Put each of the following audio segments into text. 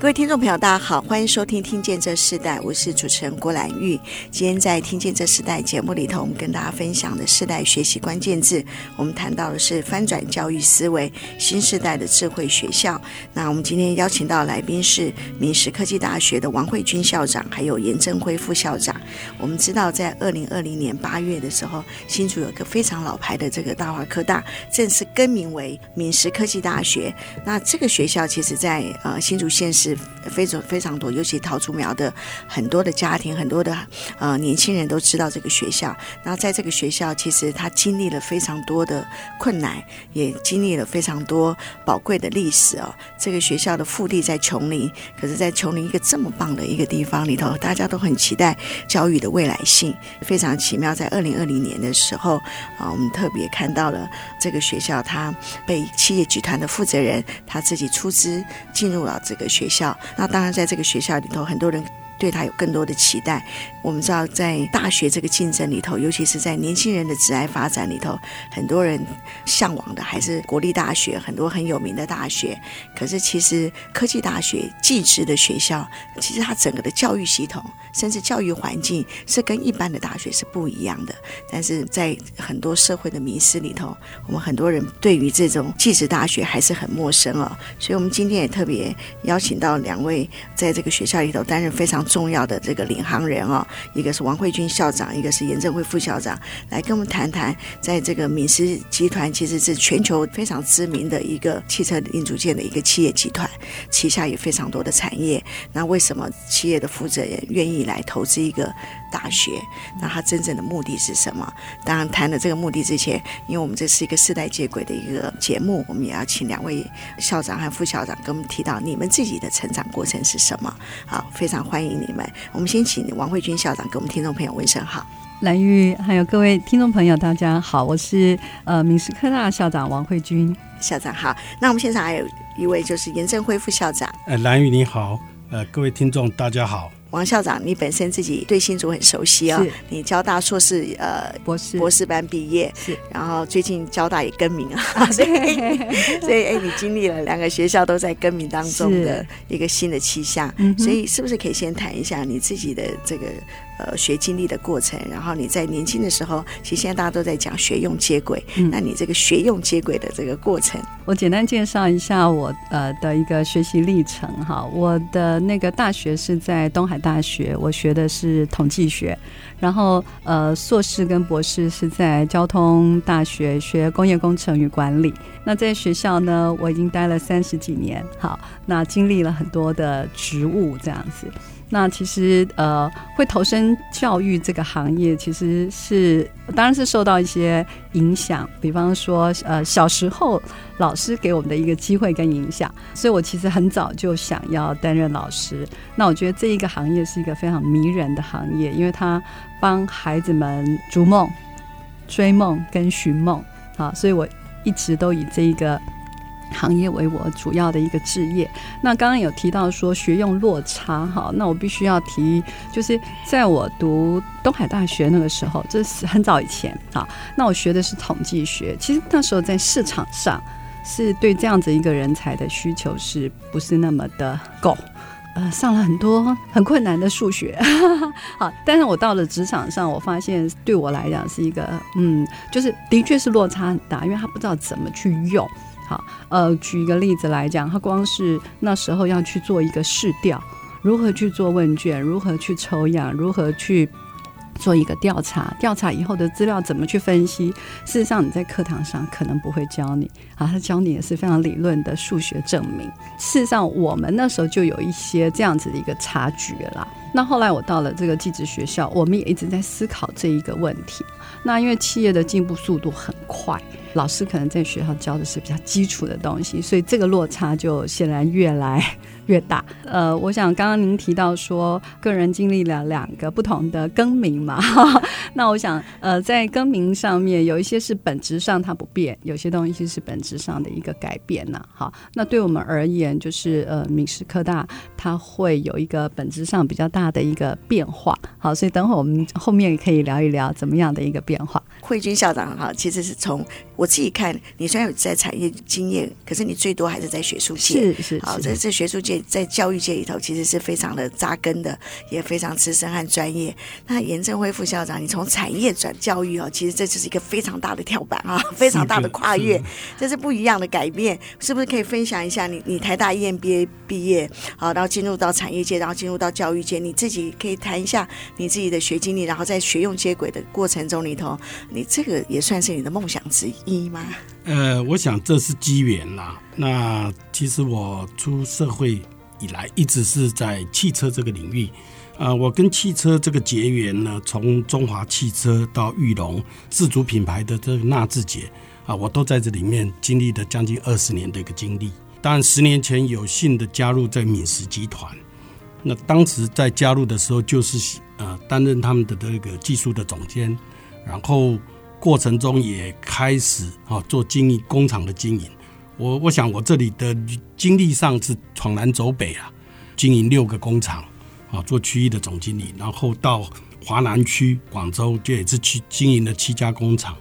各位听众朋友，大家好，欢迎收听《听见这世代》，我是主持人郭兰玉。今天在《听见这世代》节目里头，我们跟大家分享的世代学习关键字，我们谈到的是翻转教育思维，新时代的智慧学校。那我们今天邀请到来宾是明实科技大学的王慧君校长，还有严正辉副校长。我们知道，在二零二零年八月的时候，新竹有个非常老牌的这个大华科大正式更名为明实科技大学。那这个学校其实在呃新竹县市。非常非常多，尤其桃竹苗的很多的家庭，很多的呃年轻人都知道这个学校。那在这个学校，其实他经历了非常多的困难，也经历了非常多宝贵的历史哦。这个学校的腹地在琼林，可是，在琼林一个这么棒的一个地方里头，大家都很期待教育的未来性，非常奇妙。在二零二零年的时候啊，我们特别看到了这个学校，他被企业集团的负责人他自己出资进入了这个学校。那当然，在这个学校里头，很多人。对他有更多的期待。我们知道，在大学这个竞争里头，尤其是在年轻人的职爱发展里头，很多人向往的还是国立大学，很多很有名的大学。可是，其实科技大学、技职的学校，其实它整个的教育系统，甚至教育环境，是跟一般的大学是不一样的。但是在很多社会的迷思里头，我们很多人对于这种技职大学还是很陌生哦。所以，我们今天也特别邀请到两位在这个学校里头担任非常重要的这个领航人哦，一个是王慧君校长，一个是严正辉副校长，来跟我们谈谈，在这个明实集团其实是全球非常知名的一个汽车零组件的一个企业集团，旗下有非常多的产业。那为什么企业的负责人愿意来投资一个大学？那他真正的目的是什么？当然，谈了这个目的之前，因为我们这是一个世代接轨的一个节目，我们也要请两位校长和副校长跟我们提到你们自己的成长过程是什么？好，非常欢迎。你们，我们先请王慧君校长给我们听众朋友问声好。蓝玉，还有各位听众朋友，大家好，我是呃明斯科大校长王慧君校长好。那我们现场还有一位就是严正辉副校长。呃，蓝玉你好，呃，各位听众大家好。王校长，你本身自己对新竹很熟悉哦。你交大硕士呃博士。博士班毕业，是，然后最近交大也更名啊，所以 所以哎，你经历了两个学校都在更名当中的一个新的气象，所以是不是可以先谈一下你自己的这个？呃，学经历的过程，然后你在年轻的时候，其实现在大家都在讲学用接轨，嗯，那你这个学用接轨的这个过程，我简单介绍一下我呃的一个学习历程哈。我的那个大学是在东海大学，我学的是统计学，然后呃硕士跟博士是在交通大学学工业工程与管理。那在学校呢，我已经待了三十几年，好，那经历了很多的职务这样子。那其实呃，会投身教育这个行业，其实是当然是受到一些影响，比方说呃，小时候老师给我们的一个机会跟影响，所以我其实很早就想要担任老师。那我觉得这一个行业是一个非常迷人的行业，因为它帮孩子们逐梦、追梦跟寻梦啊，所以我一直都以这一个。行业为我主要的一个职业。那刚刚有提到说学用落差，哈，那我必须要提，就是在我读东海大学那个时候，这是很早以前啊。那我学的是统计学，其实那时候在市场上是对这样子一个人才的需求是不是那么的够？呃，上了很多很困难的数学，好，但是我到了职场上，我发现对我来讲是一个，嗯，就是的确是落差很大，因为他不知道怎么去用。好，呃，举一个例子来讲，他光是那时候要去做一个试调，如何去做问卷，如何去抽样，如何去做一个调查，调查以后的资料怎么去分析，事实上你在课堂上可能不会教你，啊，他教你也是非常理论的数学证明。事实上，我们那时候就有一些这样子的一个差距了。那后来我到了这个技职学校，我们也一直在思考这一个问题。那因为企业的进步速度很快，老师可能在学校教的是比较基础的东西，所以这个落差就显然越来越大。呃，我想刚刚您提到说，个人经历了两个不同的更名嘛，那我想呃，在更名上面有一些是本质上它不变，有些东西是本质上的一个改变呢。好，那对我们而言，就是呃，闽师科大它会有一个本质上比较大的一个变化。好，所以等会我们后面可以聊一聊怎么样的一个变化。慧君校长哈，其实是从我自己看，你虽然有在产业经验，可是你最多还是在学术界。是是。好，在这学术界，在教育界里头，其实是非常的扎根的，也非常资深和专业。那严正辉副校长，你从产业转教育哦，其实这就是一个非常大的跳板啊，非常大的跨越，这是不一样的改变。是不是可以分享一下你你台大 EMBA 毕业，好，然后进入到产业界，然后进入到教育界，你自己可以谈一下你自己的学经历，然后在学用接轨的过程中里头，你这个也算是你的梦想之一吗？呃，我想这是机缘啦。那其实我出社会以来，一直是在汽车这个领域。啊、我跟汽车这个结缘呢，从中华汽车到裕隆自主品牌的这个纳智捷啊，我都在这里面经历了将近二十年的一个经历。当然，十年前有幸的加入在敏实集团，那当时在加入的时候，就是呃担任他们的这个技术的总监，然后过程中也开始啊做经营工厂的经营。我我想我这里的经历上是闯南走北啊，经营六个工厂啊，做区域的总经理，然后到华南区广州就也是去经营了七家工厂，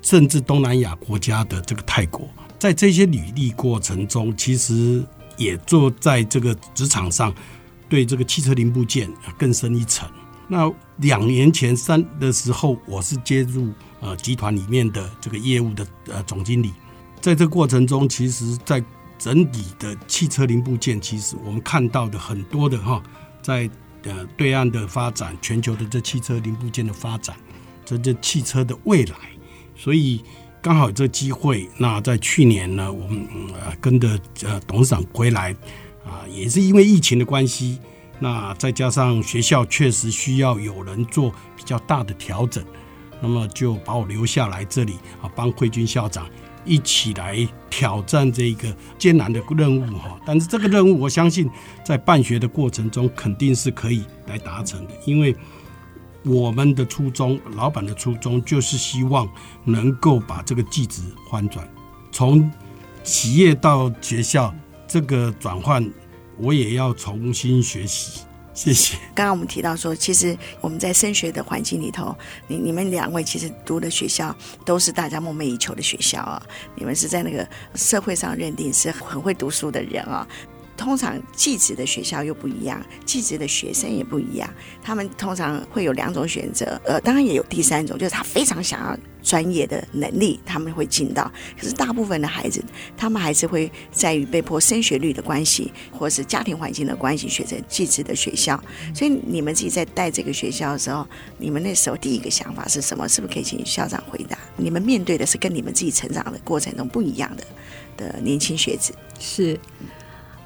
甚至东南亚国家的这个泰国。在这些履历过程中，其实也做在这个职场上，对这个汽车零部件更深一层。那两年前三的时候，我是接入呃集团里面的这个业务的呃总经理。在这过程中，其实，在整体的汽车零部件，其实我们看到的很多的哈，在呃对岸的发展，全球的这汽车零部件的发展，这这汽车的未来，所以。刚好这机会，那在去年呢，我们呃跟着呃董事长回来啊，也是因为疫情的关系，那再加上学校确实需要有人做比较大的调整，那么就把我留下来这里啊，帮慧君校长一起来挑战这一个艰难的任务哈。但是这个任务，我相信在办学的过程中肯定是可以来达成的，因为。我们的初衷，老板的初衷就是希望能够把这个技职翻转，从企业到学校这个转换，我也要重新学习。谢谢。刚刚我们提到说，其实我们在升学的环境里头，你你们两位其实读的学校都是大家梦寐以求的学校啊，你们是在那个社会上认定是很会读书的人啊。通常寄职的学校又不一样，寄职的学生也不一样。他们通常会有两种选择，呃，当然也有第三种，就是他非常想要专业的能力，他们会进到。可是大部分的孩子，他们还是会在于被迫升学率的关系，或是家庭环境的关系，选择寄职的学校。所以你们自己在带这个学校的时候，你们那时候第一个想法是什么？是不是可以请校长回答？你们面对的是跟你们自己成长的过程中不一样的的年轻学子，是。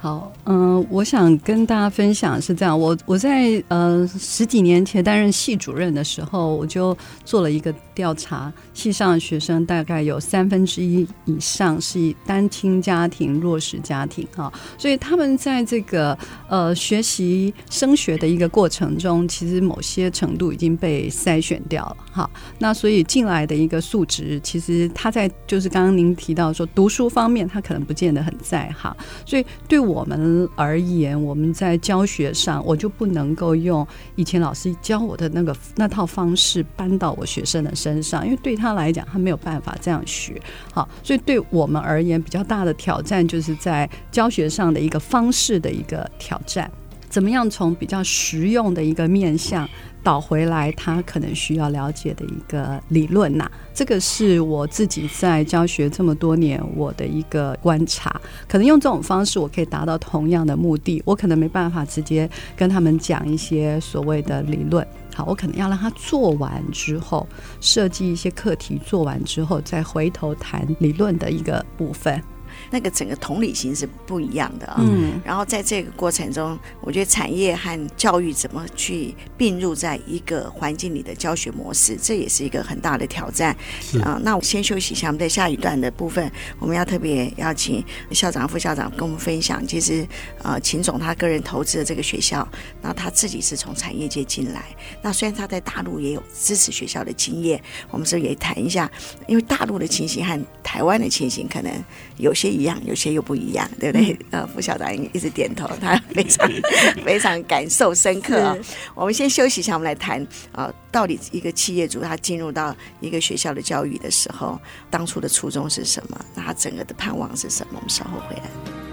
好，嗯、我想跟大家分享是这样，我我在呃十几年前担任系主任的时候，我就做了一个调查，系上的学生大概有三分之一以上是单亲家庭、弱势家庭啊，所以他们在这个呃学习升学的一个过程中，其实某些程度已经被筛选掉了哈。那所以进来的一个素质，其实他在就是刚刚您提到说读书方面，他可能不见得很在行，所以对。我们而言，我们在教学上，我就不能够用以前老师教我的那个那套方式搬到我学生的身上，因为对他来讲，他没有办法这样学。好，所以对我们而言，比较大的挑战就是在教学上的一个方式的一个挑战，怎么样从比较实用的一个面向。导回来，他可能需要了解的一个理论呐、这个是我自己在教学这么多年我的一个观察。可能用这种方式，我可以达到同样的目的。我可能没办法直接跟他们讲一些所谓的理论，好，我可能要让他做完之后，设计一些课题，做完之后再回头谈理论的一个部分。那个整个同理心是不一样的啊。嗯，然后在这个过程中，我觉得产业和教育怎么去并入在一个环境里的教学模式，这也是一个很大的挑战。是啊，那我先休息一下，我们在下一段的部分，我们要特别邀请校长、副校长跟我们分享。其实，呃，秦总他个人投资的这个学校，那他自己是从产业界进来。那虽然他在大陆也有支持学校的经验，我们是也谈一下？因为大陆的情形和台湾的情形可能有些一样，有些又不一样，对不对？呃，副校长一直点头，他非常 非常感受深刻啊。我们先休息一下，我们来谈啊、呃，到底一个企业主他进入到一个学校的教育的时候，当初的初衷是什么？那他整个的盼望是什么？我们稍后回来。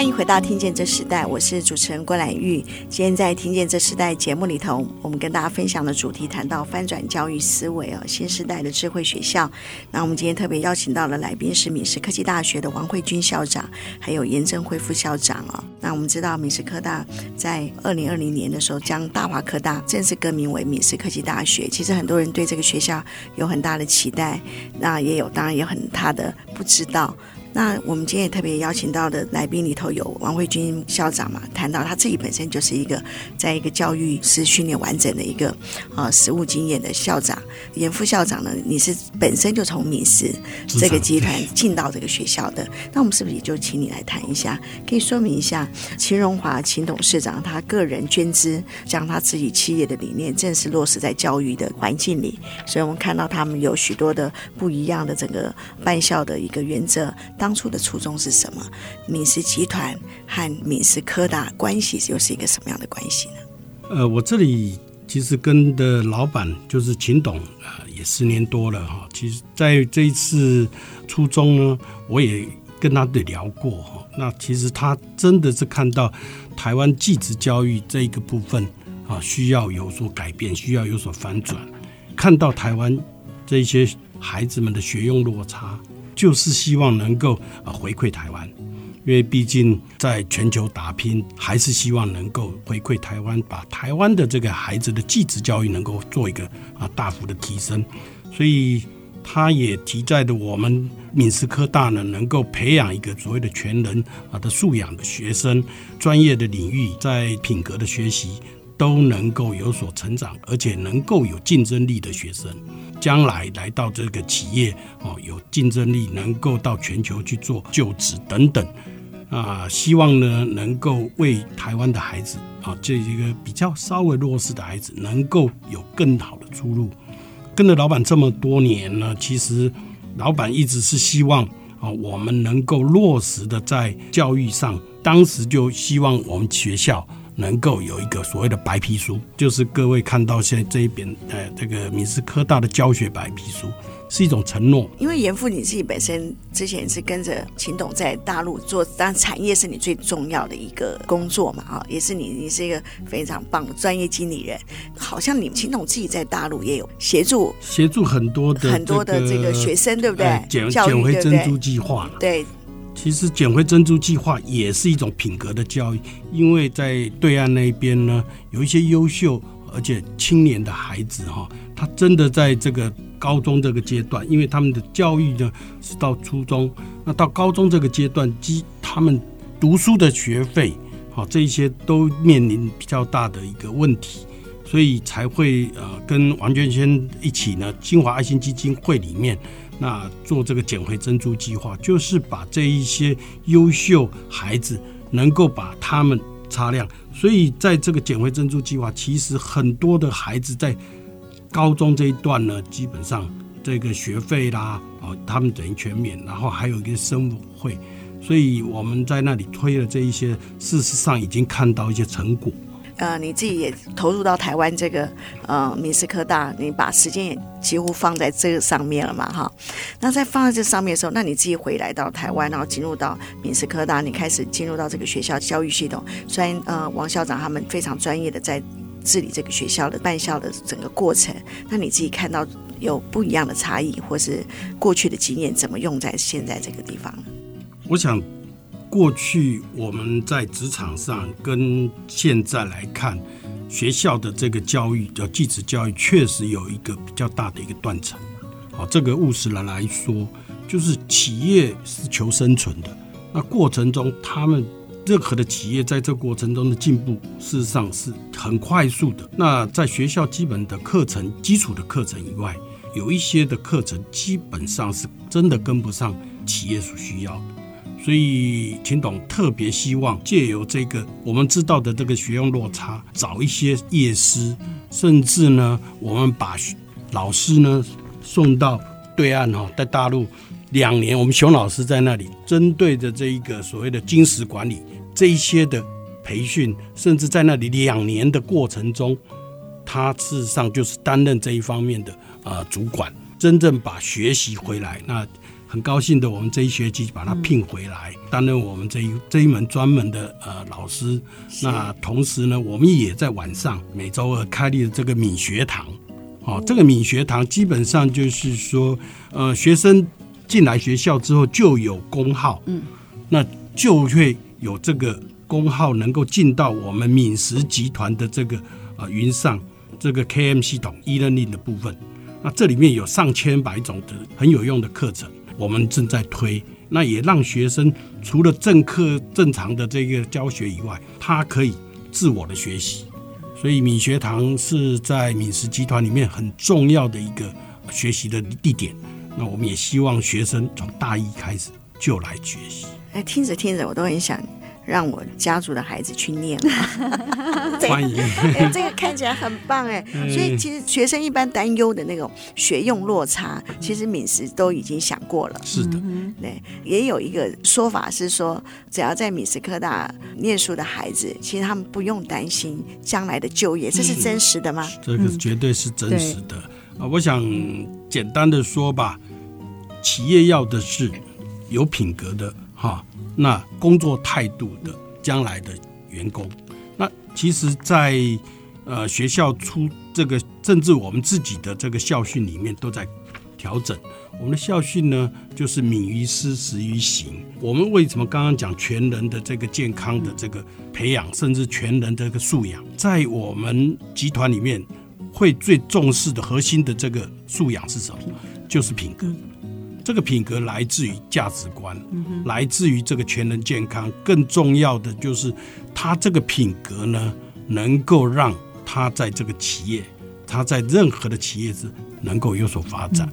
欢迎回到《听见这时代》，我是主持人郭兰玉。今天在《听见这时代》节目里头，我们跟大家分享的主题谈到翻转教育思维啊，新时代的智慧学校。那我们今天特别邀请到了来宾是闽师科技大学的王惠君校长，还有严正辉副校长啊。那我们知道闽师科大在二零二零年的时候将大华科大正式更名为闽师科技大学。其实很多人对这个学校有很大的期待，那也有当然有很大的不知道。那我们今天也特别邀请到的来宾里头有王慧君校长嘛，谈到他自己本身就是一个在一个教育师训练完整的一个啊实务经验的校长。严副校长呢，你是本身就从闽师这个集团进到这个学校的，那我们是不是也就请你来谈一下，可以说明一下秦荣华秦董事长他个人捐资，将他自己企业的理念正式落实在教育的环境里，所以我们看到他们有许多的不一样的整个办校的一个原则。当初的初衷是什么？闽师集团和闽师科大关系又是一个什么样的关系呢？呃，我这里其实跟的老板就是秦董，呃，也十年多了哈。其实在这一次初衷呢，我也跟他对聊过哈。那其实他真的是看到台湾技职教育这一个部分啊，需要有所改变，需要有所反转。看到台湾这些孩子们的学用落差。就是希望能够啊回馈台湾，因为毕竟在全球打拼，还是希望能够回馈台湾，把台湾的这个孩子的技职教育能够做一个啊大幅的提升。所以他也提在的，我们闽师科大呢，能够培养一个所谓的全人啊的素养的学生，专业的领域，在品格的学习都能够有所成长，而且能够有竞争力的学生。将来来到这个企业哦，有竞争力，能够到全球去做就职等等啊，希望呢能够为台湾的孩子啊，这一个比较稍微弱势的孩子，能够有更好的出路。跟着老板这么多年呢，其实老板一直是希望啊，我们能够落实的在教育上，当时就希望我们学校。能够有一个所谓的白皮书，就是各位看到现在这一本，呃，这个闽师科大的教学白皮书，是一种承诺。因为严父你自己本身之前是跟着秦董在大陆做，当然产业是你最重要的一个工作嘛，啊，也是你，你是一个非常棒的专业经理人。好像你秦董自己在大陆也有协助，协助很多的、这个、很多的这个学生，对不对？捡捡回珍珠计划，对。其实捡回珍珠计划也是一种品格的教育，因为在对岸那边呢，有一些优秀而且青年的孩子哈，他真的在这个高中这个阶段，因为他们的教育呢是到初中，那到高中这个阶段，基他们读书的学费，好这一些都面临比较大的一个问题，所以才会呃跟王娟先一起呢，金华爱心基金会里面。那做这个捡回珍珠计划，就是把这一些优秀孩子能够把他们擦亮。所以在这个捡回珍珠计划，其实很多的孩子在高中这一段呢，基本上这个学费啦，哦，他们等于全免，然后还有一个生活费。所以我们在那里推了这一些，事实上已经看到一些成果。呃，你自己也投入到台湾这个呃闽师科大，你把时间也几乎放在这个上面了嘛，哈。那在放在这上面的时候，那你自己回来到台湾，然后进入到闽师科大，你开始进入到这个学校教育系统。虽然呃王校长他们非常专业的在治理这个学校的办校的整个过程，那你自己看到有不一样的差异，或是过去的经验怎么用在现在这个地方？我想，过去我们在职场上跟现在来看，学校的这个教育叫继职教育，确实有一个比较大的一个断层。好，这个务实的来说，就是企业是求生存的，那过程中他们。任何的企业在这过程中的进步，事实上是很快速的。那在学校基本的课程、基础的课程以外，有一些的课程基本上是真的跟不上企业所需要的。所以，秦董特别希望借由这个我们知道的这个学用落差，找一些业师，甚至呢，我们把老师呢送到对岸哈，在大陆。两年，我们熊老师在那里针对着这一个所谓的金石管理这一些的培训，甚至在那里两年的过程中，他事实上就是担任这一方面的呃主管，真正把学习回来。那很高兴的，我们这一学期把他聘回来，担任我们这一这一门专门的呃老师。那同时呢，我们也在晚上每周二开立了这个敏学堂。哦，这个敏学堂基本上就是说，呃，学生。进来学校之后就有工号，嗯，那就会有这个工号能够进到我们敏实集团的这个呃云上这个 KM 系统 e-learning 的部分。那这里面有上千百种的很有用的课程，我们正在推。那也让学生除了正课正常的这个教学以外，他可以自我的学习。所以敏学堂是在敏实集团里面很重要的一个学习的地点。那我们也希望学生从大一开始就来学习。哎，听着听着，我都很想让我家族的孩子去念。欢迎，哎，这个看起来很棒哎。所以其实学生一般担忧的那种学用落差，其实敏实都已经想过了。是的，对，也有一个说法是说，只要在敏实科大念书的孩子，其实他们不用担心将来的就业，这是真实的吗？这个绝对是真实的。啊，我想简单的说吧，企业要的是有品格的哈，那工作态度的将来的员工。那其实在，呃学校出这个，甚至我们自己的这个校训里面都在调整。我们的校训呢，就是敏于思，实于行。我们为什么刚刚讲全人的这个健康的这个培养，甚至全人的这个素养，在我们集团里面。会最重视的核心的这个素养是什么？就是品格。这个品格来自于价值观，来自于这个全人健康。更重要的就是，他这个品格呢，能够让他在这个企业，他在任何的企业是能够有所发展。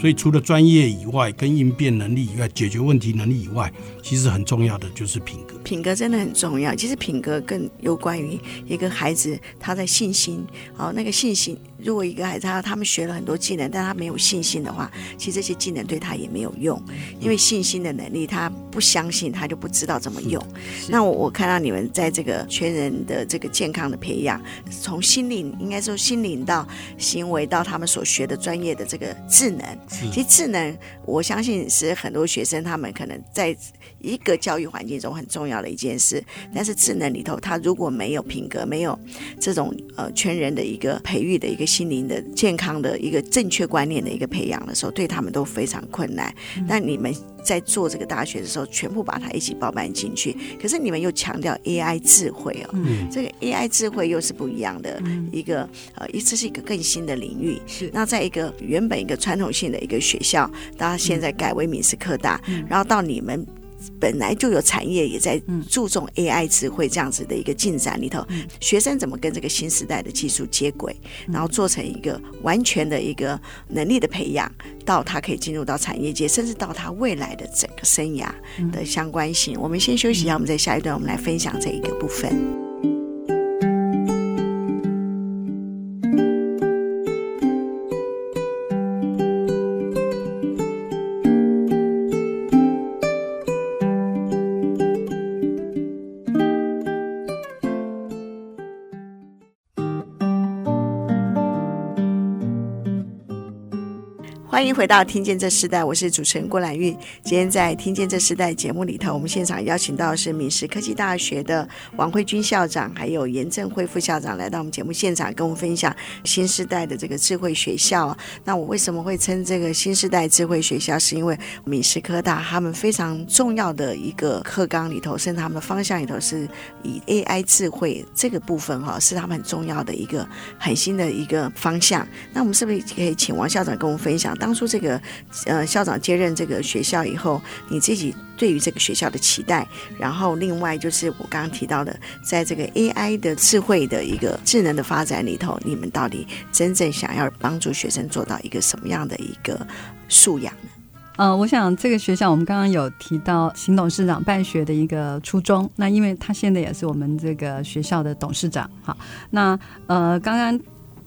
所以，除了专业以外，跟应变能力以外，解决问题能力以外，其实很重要的就是品格。品格真的很重要。其实品格更有关于一个孩子他的信心。好，那个信心。如果一个孩子他他们学了很多技能，但他没有信心的话，其实这些技能对他也没有用，因为信心的能力，他不相信，他就不知道怎么用。那我我看到你们在这个全人的这个健康的培养，从心灵应该说心灵到行为到他们所学的专业的这个智能，其实智能我相信是很多学生他们可能在一个教育环境中很重要的一件事。但是智能里头，它如果没有品格，没有这种呃全人的一个培育的一个。心灵的健康的一个正确观念的一个培养的时候，对他们都非常困难。但你们在做这个大学的时候，全部把它一起包办进去。可是你们又强调 AI 智慧哦，嗯、这个 AI 智慧又是不一样的一个呃，这是一个更新的领域。是那在一个原本一个传统性的一个学校，到现在改为敏实科大，然后到你们。本来就有产业也在注重 AI 智慧这样子的一个进展里头，学生怎么跟这个新时代的技术接轨，然后做成一个完全的一个能力的培养，到他可以进入到产业界，甚至到他未来的整个生涯的相关性。我们先休息一下，我们在下一段我们来分享这一个部分。欢迎回到《听见这时代》，我是主持人郭兰玉。今天在《听见这时代》节目里头，我们现场邀请到是敏实科技大学的王慧君校长，还有严正辉副校长来到我们节目现场，跟我们分享新时代的这个智慧学校。那我为什么会称这个新时代智慧学校？是因为闽师科大他们非常重要的一个课纲里头，甚至他们的方向里头是以 AI 智慧这个部分哈，是他们很重要的一个很新的一个方向。那我们是不是可以请王校长跟我们分享？当当初这个呃校长接任这个学校以后，你自己对于这个学校的期待，然后另外就是我刚刚提到的，在这个 AI 的智慧的一个智能的发展里头，你们到底真正想要帮助学生做到一个什么样的一个素养呢？呃，我想这个学校我们刚刚有提到邢董事长办学的一个初衷，那因为他现在也是我们这个学校的董事长，好，那呃刚刚。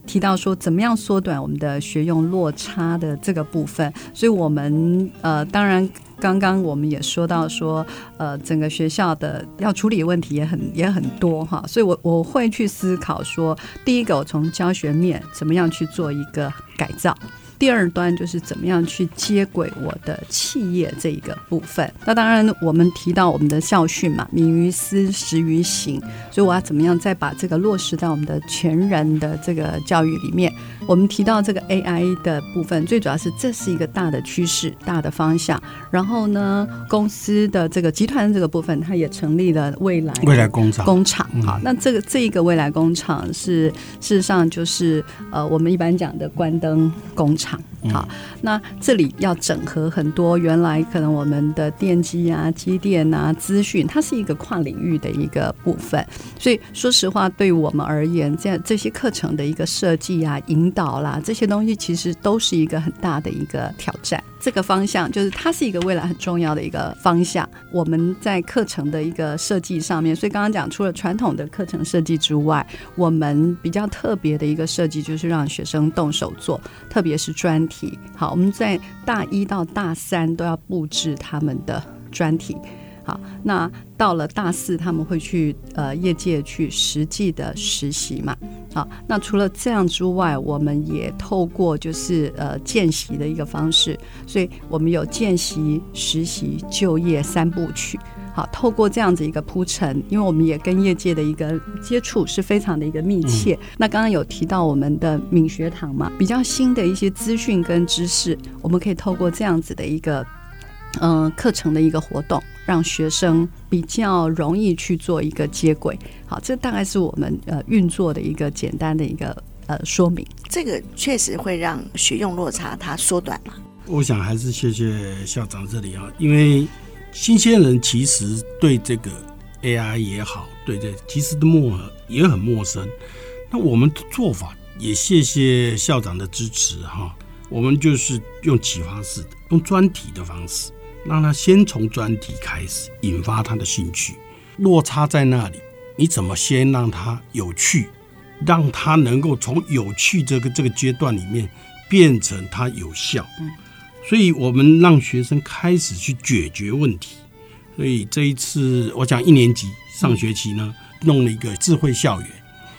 提到说怎么样缩短我们的学用落差的这个部分，所以我们呃，当然刚刚我们也说到说，呃，整个学校的要处理问题也很也很多哈，所以我我会去思考说，第一个我从教学面怎么样去做一个改造。第二端就是怎么样去接轨我的企业这一个部分。那当然，我们提到我们的校训嘛，“敏于思，实于行”，所以我要怎么样再把这个落实到我们的全人的这个教育里面？我们提到这个 AI 的部分，最主要是这是一个大的趋势、大的方向。然后呢，公司的这个集团的这个部分，它也成立了未来未来工厂工厂。好，那这个这一个未来工厂是事实上就是呃，我们一般讲的关灯工厂。行。好，那这里要整合很多原来可能我们的电机啊、机电啊、资讯，它是一个跨领域的一个部分。所以说实话，对我们而言，这样这些课程的一个设计啊、引导啦，这些东西其实都是一个很大的一个挑战。这个方向就是它是一个未来很重要的一个方向。我们在课程的一个设计上面，所以刚刚讲除了传统的课程设计之外，我们比较特别的一个设计就是让学生动手做，特别是专题。好，我们在大一到大三都要布置他们的专题。好，那到了大四，他们会去呃业界去实际的实习嘛。好，那除了这样之外，我们也透过就是呃见习的一个方式，所以我们有见习、实习、就业三部曲。好，透过这样子一个铺陈，因为我们也跟业界的一个接触是非常的一个密切。嗯、那刚刚有提到我们的敏学堂嘛，比较新的一些资讯跟知识，我们可以透过这样子的一个。嗯，课程的一个活动，让学生比较容易去做一个接轨。好，这大概是我们呃运作的一个简单的一个呃说明。这个确实会让学用落差它缩短嘛。我想还是谢谢校长这里啊，因为新鲜人其实对这个 AI 也好，对这其实都陌也很陌生。那我们的做法也谢谢校长的支持哈，我们就是用启发式的，用专题的方式。让他先从专题开始引发他的兴趣，落差在那里，你怎么先让他有趣，让他能够从有趣这个这个阶段里面变成他有效。嗯所以我们让学生开始去解决问题。所以这一次我讲一年级上学期呢，弄了一个智慧校园。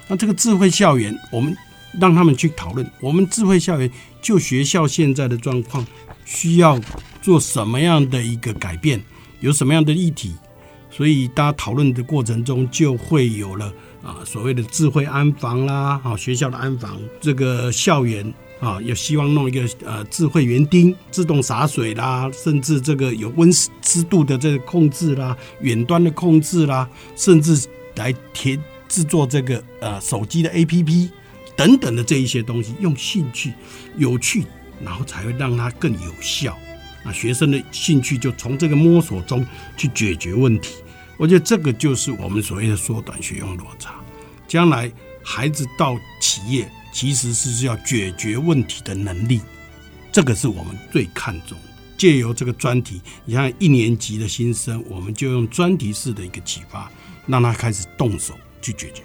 那这个智慧校园，我们让他们去讨论，我们智慧校园就学校现在的状况。需要做什么样的一个改变？有什么样的议题？所以大家讨论的过程中，就会有了啊所谓的智慧安防啦，好学校的安防，这个校园啊有希望弄一个呃智慧园丁，自动洒水啦，甚至这个有温湿度的这个控制啦，远端的控制啦，甚至来填制作这个呃手机的 APP 等等的这一些东西，用兴趣有趣。然后才会让他更有效，啊，学生的兴趣就从这个摸索中去解决问题。我觉得这个就是我们所谓的缩短学用落差。将来孩子到企业，其实是要解决问题的能力，这个是我们最看重。借由这个专题，你看一年级的新生，我们就用专题式的一个启发，让他开始动手去解决。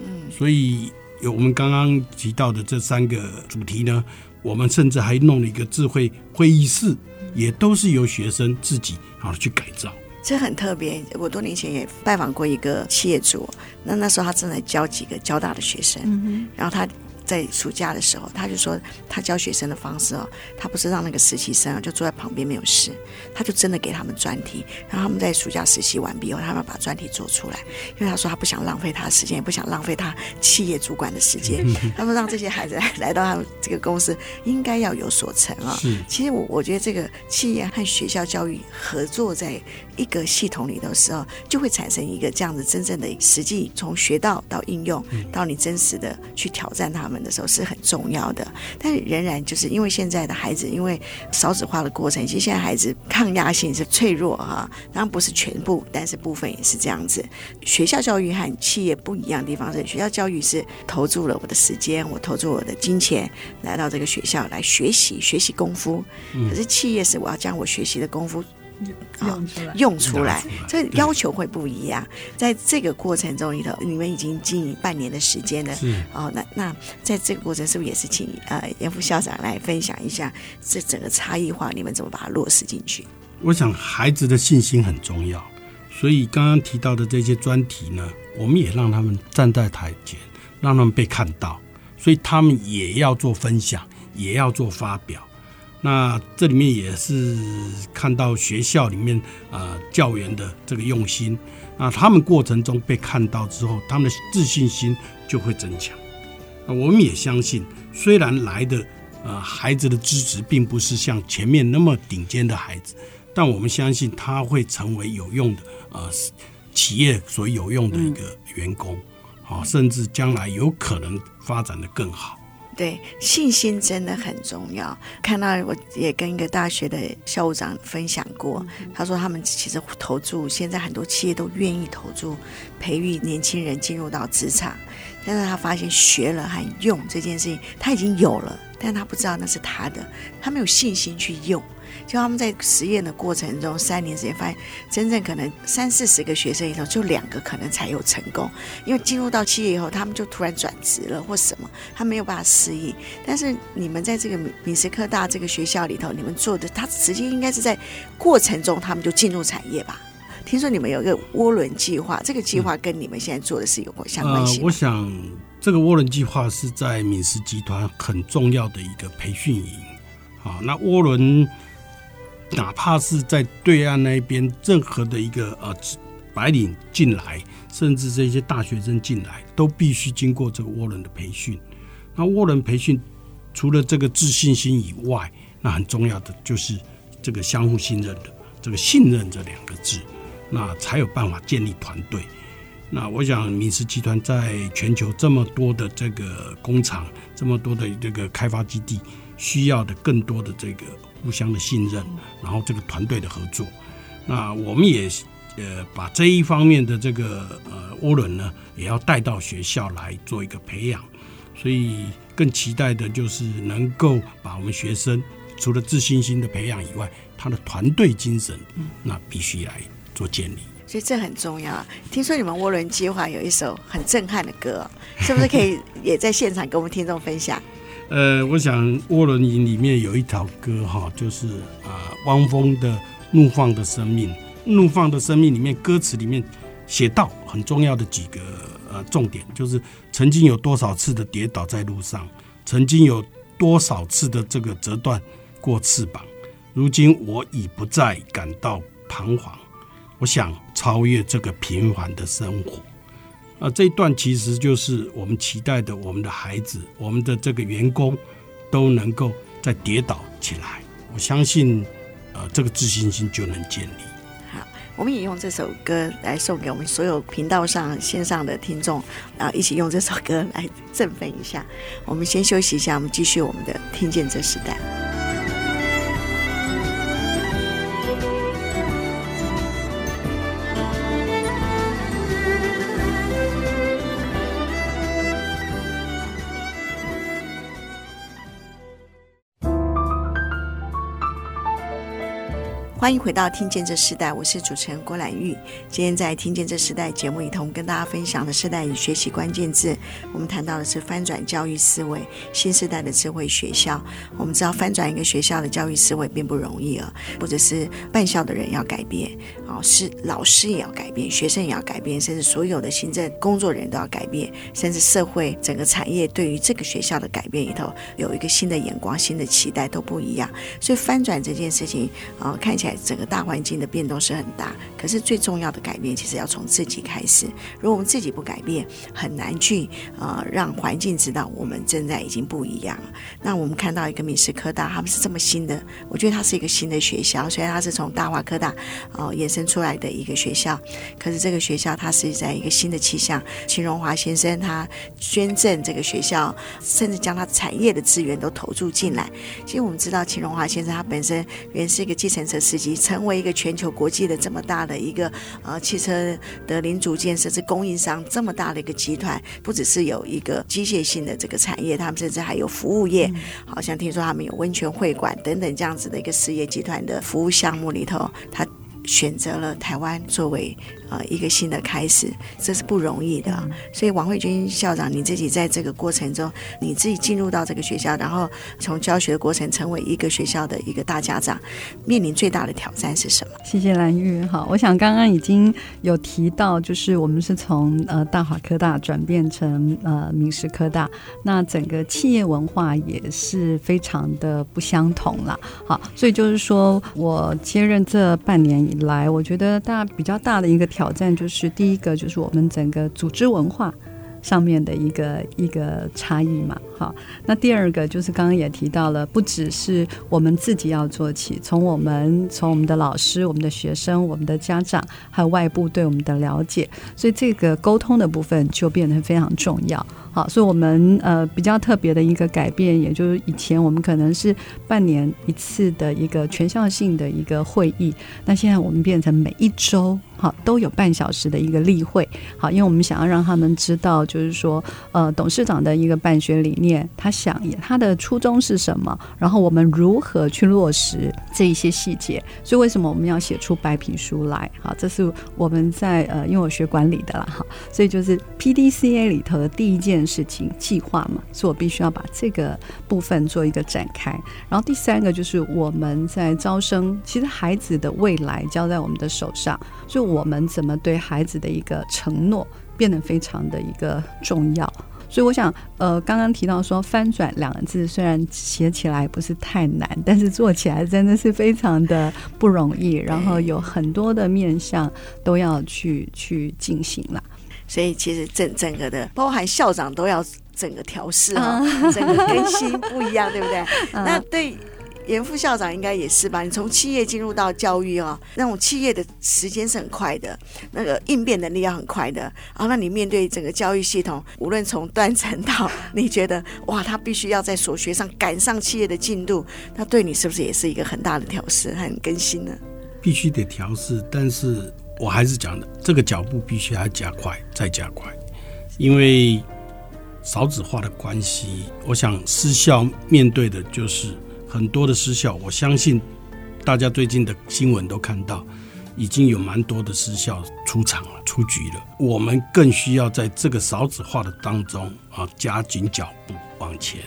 嗯，所以有我们刚刚提到的这三个主题呢。我们甚至还弄了一个智慧会议室，也都是由学生自己好去改造。这很特别。我多年前也拜访过一个企业主，那那时候他正在教几个交大的学生，嗯、然后他在暑假的时候，他就说他教学生的方式哦，他不是让那个实习生啊就坐在旁边没有事，他就真的给他们专题，然后他们在暑假实习完毕后，他们把专题做出来。因为他说他不想浪费他的时间，也不想浪费他企业主管的时间。他说让这些孩子来 来到他们这个公司，应该要有所成啊。其实我我觉得这个企业和学校教育合作在一个系统里的时候，就会产生一个这样子真正的实际从学到到应用到你真实的去挑战他们的时候是很重要的。但仍然就是因为现在的孩子，因为少子化的过程，其实现在孩子抗压性是脆弱哈。当然不是全部，但是部分也是这样子。学校教育和企业不一样的地方是，学校教育是投注了我的时间，我投注我的金钱来到这个学校来学习学习功夫。可是企业是我要将我学习的功夫。用出来，用出来，这要求会不一样。在这个过程中里头，你们已经经营半年的时间了。哦，那那在这个过程，是不是也是请呃严副校长来分享一下这整个差异化，你们怎么把它落实进去？我想孩子的信心很重要，所以刚刚提到的这些专题呢，我们也让他们站在台前，让他们被看到，所以他们也要做分享，也要做发表。那这里面也是看到学校里面呃教员的这个用心，那他们过程中被看到之后，他们的自信心就会增强。我们也相信，虽然来的呃孩子的资质并不是像前面那么顶尖的孩子，但我们相信他会成为有用的呃企业所有用的一个员工，啊，甚至将来有可能发展的更好。对，信心真的很重要。看到我也跟一个大学的校务长分享过，他说他们其实投注，现在很多企业都愿意投注培育年轻人进入到职场，但是他发现学了还用这件事情，他已经有了，但他不知道那是他的，他没有信心去用。就他们在实验的过程中，三年时间发现，真正可能三四十个学生里头，就两个可能才有成功。因为进入到企业以后，他们就突然转职了或什么，他没有办法适应。但是你们在这个敏实科大这个学校里头，你们做的，他直接应该是在过程中，他们就进入产业吧？听说你们有一个涡轮计划，这个计划跟你们现在做的是有相关性、我想，这个涡轮计划是在敏实集团很重要的一个培训营。好，那涡轮。哪怕是在对岸那边，任何的一个呃白领进来，甚至这些大学生进来，都必须经过这个涡轮的培训。那涡轮培训除了这个自信心以外，那很重要的就是这个相互信任的这个信任这两个字，那才有办法建立团队。那我想，敏实集团在全球这么多的这个工厂，这么多的这个开发基地，需要的更多的这个。互相的信任，然后这个团队的合作，那我们也呃把这一方面的这个呃涡轮呢，也要带到学校来做一个培养，所以更期待的就是能够把我们学生除了自信心的培养以外，他的团队精神，那必须来做建立。所以这很重要。听说你们涡轮计划有一首很震撼的歌，是不是可以也在现场跟我们听众分享？呃，我想涡轮营里面有一条歌哈，就是啊，汪峰的《怒放的生命》。怒放的生命里面歌词里面写到很重要的几个呃重点，就是曾经有多少次的跌倒在路上，曾经有多少次的这个折断过翅膀，如今我已不再感到彷徨。我想超越这个平凡的生活。啊，这一段其实就是我们期待的，我们的孩子，我们的这个员工都能够再跌倒起来。我相信，呃，这个自信心就能建立。好，我们也用这首歌来送给我们所有频道上线上的听众，然后一起用这首歌来振奋一下。我们先休息一下，我们继续我们的《听见这时代》。欢迎回到《听见这时代》，我是主持人郭兰玉。今天在《听见这时代》节目里头，跟大家分享的世代与学习关键字，我们谈到的是翻转教育思维，新时代的智慧学校。我们知道翻转一个学校的教育思维并不容易啊，或者是办校的人要改变，啊，是老师也要改变，学生也要改变，甚至所有的行政工作人员都要改变，甚至社会整个产业对于这个学校的改变里头有一个新的眼光、新的期待都不一样。所以翻转这件事情啊，看起来整个大环境的变动是很大，可是最重要的改变其实要从自己开始。如果我们自己不改变，很难去啊让环境知道我们正在已经不一样了。那我们看到一个明师科大，他们是这么新的，我觉得它是一个新的学校，虽然它是从大华科大哦也是生出来的一个学校，可是这个学校它是在一个新的气象。秦荣华先生他捐赠这个学校，甚至将他产业的资源都投注进来。其实我们知道秦荣华先生他本身原是一个计程车司机，成为一个全球国际的这么大的一个呃汽车的零组件甚至供应商这么大的一个集团，不只是有一个机械性的这个产业，他们甚至还有服务业，好像听说他们有温泉会馆等等这样子的一个事业集团的服务项目里头，他选择了台湾作为。呃，一个新的开始，这是不容易的。所以王慧君校长，你自己在这个过程中，你自己进入到这个学校，然后从教学的过程成为一个学校的一个大家长，面临最大的挑战是什么？谢谢蓝玉。好，我想刚刚已经有提到，就是我们是从呃大华科大转变成呃明师科大，那整个企业文化也是非常的不相同了。好，所以就是说我接任这半年以来，我觉得大比较大的一个。挑战就是第一个，就是我们整个组织文化上面的一个一个差异嘛。好，那第二个就是刚刚也提到了，不只是我们自己要做起，从我们从我们的老师、我们的学生、我们的家长，还有外部对我们的了解，所以这个沟通的部分就变得非常重要。好，所以我们呃比较特别的一个改变，也就是以前我们可能是半年一次的一个全校性的一个会议，那现在我们变成每一周好都有半小时的一个例会。好，因为我们想要让他们知道，就是说呃董事长的一个办学理念，他想他的初衷是什么，然后我们如何去落实这一些细节。所以为什么我们要写出白皮书来？好，这是我们在呃因为我学管理的啦，哈，所以就是 PDCA 里头的第一件。事情计划嘛，所以我必须要把这个部分做一个展开。然后第三个就是我们在招生，其实孩子的未来交在我们的手上，所以我们怎么对孩子的一个承诺变得非常的一个重要。所以我想，呃，刚刚提到说“翻转”两个字，虽然写起来不是太难，但是做起来真的是非常的不容易。然后有很多的面向都要去去进行了。所以其实整整个的，包含校长都要整个调试哈，整个更新不一样，对不对？那对严副校长应该也是吧？你从企业进入到教育哦，那种企业的时间是很快的，那个应变能力要很快的。然后那你面对整个教育系统，无论从断层到你觉得哇，他必须要在所学上赶上企业的进度，那对你是不是也是一个很大的调试和更新呢？必须得调试，但是。我还是讲的，这个脚步必须要加快，再加快，因为少子化的关系，我想私校面对的就是很多的私校。我相信大家最近的新闻都看到，已经有蛮多的私校出场了、出局了。我们更需要在这个少子化的当中啊，加紧脚步往前。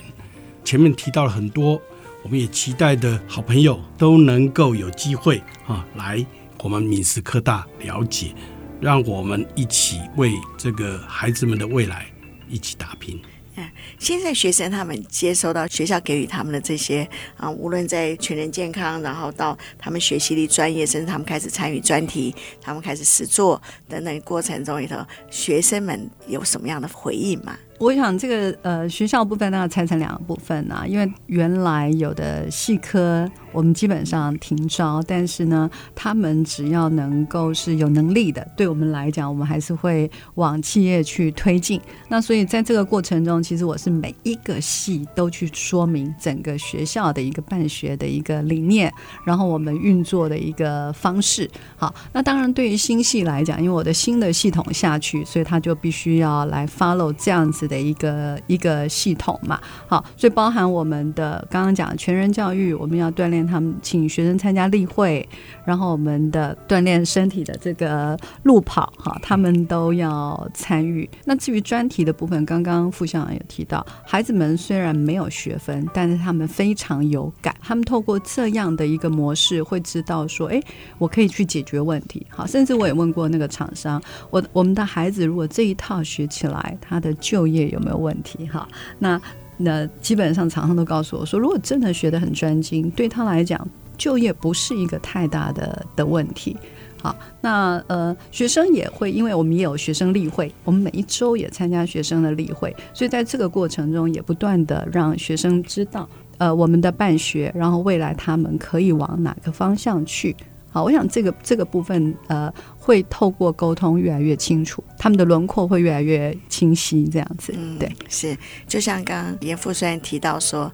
前面提到了很多，我们也期待的好朋友都能够有机会啊来。我们闽师科大了解，让我们一起为这个孩子们的未来一起打拼。现在学生他们接收到学校给予他们的这些啊，无论在全人健康，然后到他们学习的专业，甚至他们开始参与专题，他们开始实做等等过程中里头，学生们有什么样的回应吗？我想这个呃学校部分，那要拆成两个部分呢、啊，因为原来有的系科我们基本上停招，但是呢，他们只要能够是有能力的，对我们来讲，我们还是会往企业去推进。那所以在这个过程中，其实我是每一个系都去说明整个学校的一个办学的一个理念，然后我们运作的一个方式。好，那当然对于新系来讲，因为我的新的系统下去，所以他就必须要来 follow 这样子。的一个一个系统嘛。好，所以包含我们的刚刚讲全人教育，我们要锻炼他们，请学生参加例会，然后我们的锻炼身体的这个路跑，哈，他们都要参与。那至于专题的部分，刚刚副校长也提到，孩子们虽然没有学分，但是他们非常有感，他们透过这样的一个模式，会知道说，哎，我可以去解决问题。好，甚至我也问过那个厂商，我我们的孩子如果这一套学起来，他的就业有没有问题？哈，那那基本上常常都告诉我说，如果真的学得很专精，对他来讲，就业不是一个太大的的问题。好，那呃，学生也会，因为我们也有学生例会，我们每一周也参加学生的例会，所以在这个过程中也不断的让学生知道，呃，我们的办学，然后未来他们可以往哪个方向去。好，我想这个这个部分呃，会透过沟通越来越清楚，他们的轮廓会越来越清晰，这样子。嗯，对，是，就像刚刚严副虽然提到说。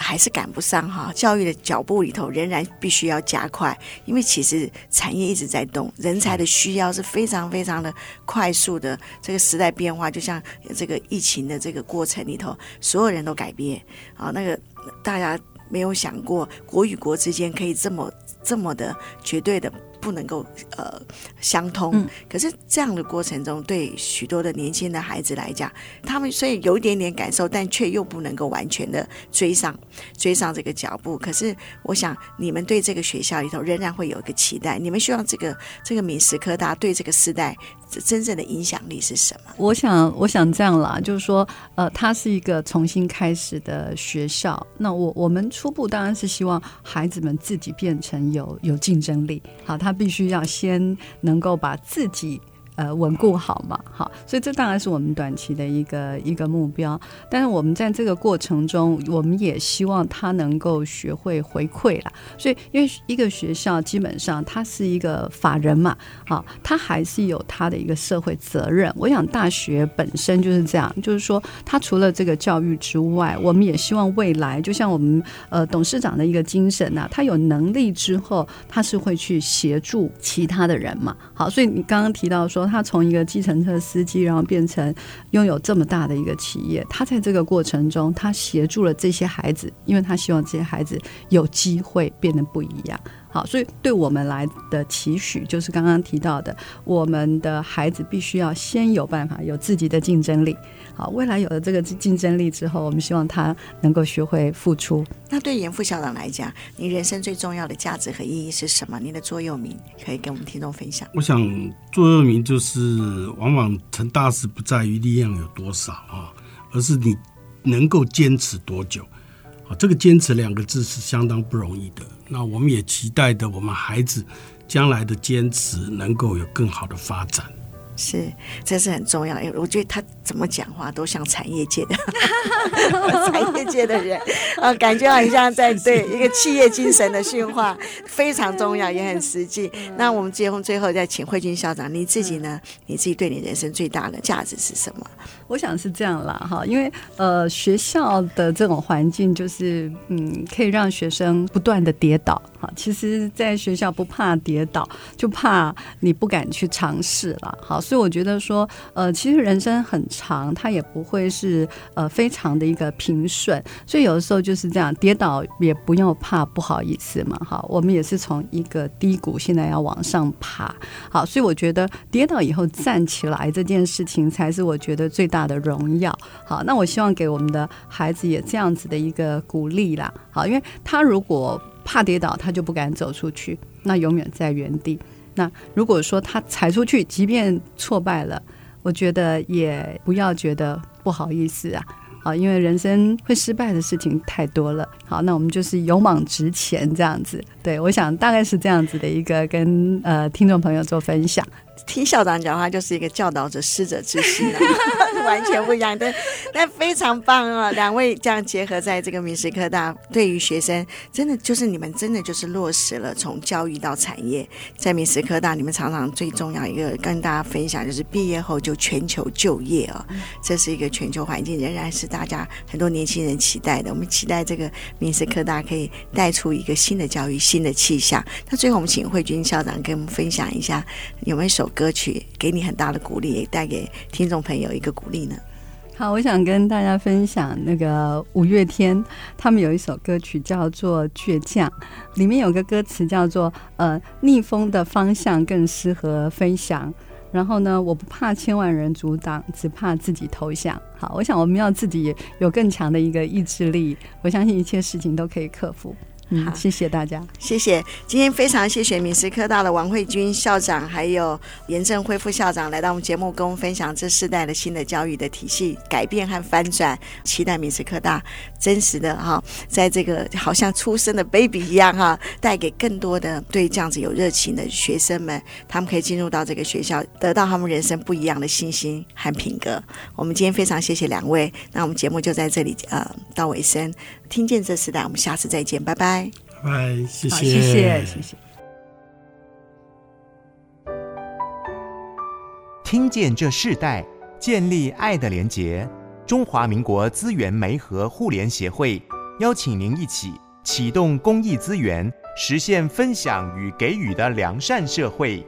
还是赶不上哈，教育的脚步里头仍然必须要加快，因为其实产业一直在动，人才的需要是非常非常的快速的。这个时代变化，就像这个疫情的这个过程里头，所有人都改变啊。那个大家没有想过，国与国之间可以这么这么的绝对的。不能够呃相通，嗯，可是这样的过程中，对许多的年轻的孩子来讲，他们虽然有一点点感受，但却又不能够完全的追上追上这个脚步。可是，我想你们对这个学校里头仍然会有一个期待，你们希望这个这个敏实科大对这个时代真正的影响力是什么？我想，我想这样啦，就是说，呃，它是一个重新开始的学校。那我我们初步当然是希望孩子们自己变成有有竞争力。好，他他必须要先能够把自己。呃，稳固好嘛，好，所以这当然是我们短期的一个一个目标。但是我们在这个过程中，我们也希望他能够学会回馈啦。所以，因为一个学校基本上它是一个法人嘛，好，它还是有它的一个社会责任。我想大学本身就是这样，就是说，它除了这个教育之外，我们也希望未来，就像我们呃董事长的一个精神呐、啊，他有能力之后，他是会去协助其他的人嘛。好，所以你刚刚提到说。他从一个计程车司机，然后变成拥有这么大的一个企业。他在这个过程中，他协助了这些孩子，因为他希望这些孩子有机会变得不一样。好，所以对我们来的期许，就是刚刚提到的，我们的孩子必须要先有办法有自己的竞争力。好，未来有了这个竞争力之后，我们希望他能够学会付出。那对严副校长来讲，你人生最重要的价值和意义是什么？你的座右铭可以跟我们听众分享。我想座右铭就是：往往成大事不在于力量有多少啊，而是你能够坚持多久。啊，这个坚持两个字是相当不容易的。那我们也期待的，我们孩子将来的坚持能够有更好的发展。是，这是很重要。因为我觉得他怎么讲话都像产业界的 产业界的人啊，感觉好像在对一个企业精神的训话，非常重要，也很实际。那我们节目最后再请慧君校长，你自己呢？你自己对你人生最大的价值是什么？我想是这样啦，哈，因为呃，学校的这种环境就是嗯，可以让学生不断的跌倒。哈，其实，在学校不怕跌倒，就怕你不敢去尝试了。好。所以我觉得说，呃，其实人生很长，它也不会是呃非常的一个平顺。所以有的时候就是这样，跌倒也不要怕，不好意思嘛。好，我们也是从一个低谷，现在要往上爬。好，所以我觉得跌倒以后站起来这件事情，才是我觉得最大的荣耀。好，那我希望给我们的孩子也这样子的一个鼓励啦。好，因为他如果怕跌倒，他就不敢走出去，那永远在原地。那如果说他踩出去，即便挫败了，我觉得也不要觉得不好意思啊，啊，因为人生会失败的事情太多了。好，那我们就是勇往直前这样子。对，我想大概是这样子的一个跟呃听众朋友做分享。听校长讲话就是一个教导者、师者之心啊，完全不一样。但但非常棒哦！两位这样结合在这个敏实科大，对于学生真的就是你们真的就是落实了从教育到产业。在敏实科大，你们常常最重要一个跟大家分享就是毕业后就全球就业啊，这是一个全球环境，仍然是大家很多年轻人期待的。我们期待这个敏实科大可以带出一个新的教育、新的气象。那最后我们请慧君校长跟我们分享一下，有没有一歌曲给你很大的鼓励，也带给听众朋友一个鼓励呢？好，我想跟大家分享那个五月天，他们有一首歌曲叫做《倔强》，里面有个歌词叫做“呃，逆风的方向更适合飞翔”。然后呢，我不怕千万人阻挡，只怕自己投降。好，我想我们要自己有更强的一个意志力，我相信一切事情都可以克服。嗯，好谢谢大家，谢谢。今天非常谢谢闽师科大的王慧君校长，还有严正辉副校长来到我们节目，跟我们分享这世代的新的教育的体系改变和翻转。期待闽师科大真实的哈，在这个好像出生的 baby 一样哈，带给更多的对这样子有热情的学生们，他们可以进入到这个学校，得到他们人生不一样的信心和品格。我们今天非常谢谢两位，那我们节目就在这里呃到尾声。听见这时代，我们下次再见，拜拜，拜拜，谢谢，谢谢，谢谢。听见这世代，建立爱的连结。中华民国资源媒和互联协会邀请您一起启动公益资源，实现分享与给予的良善社会。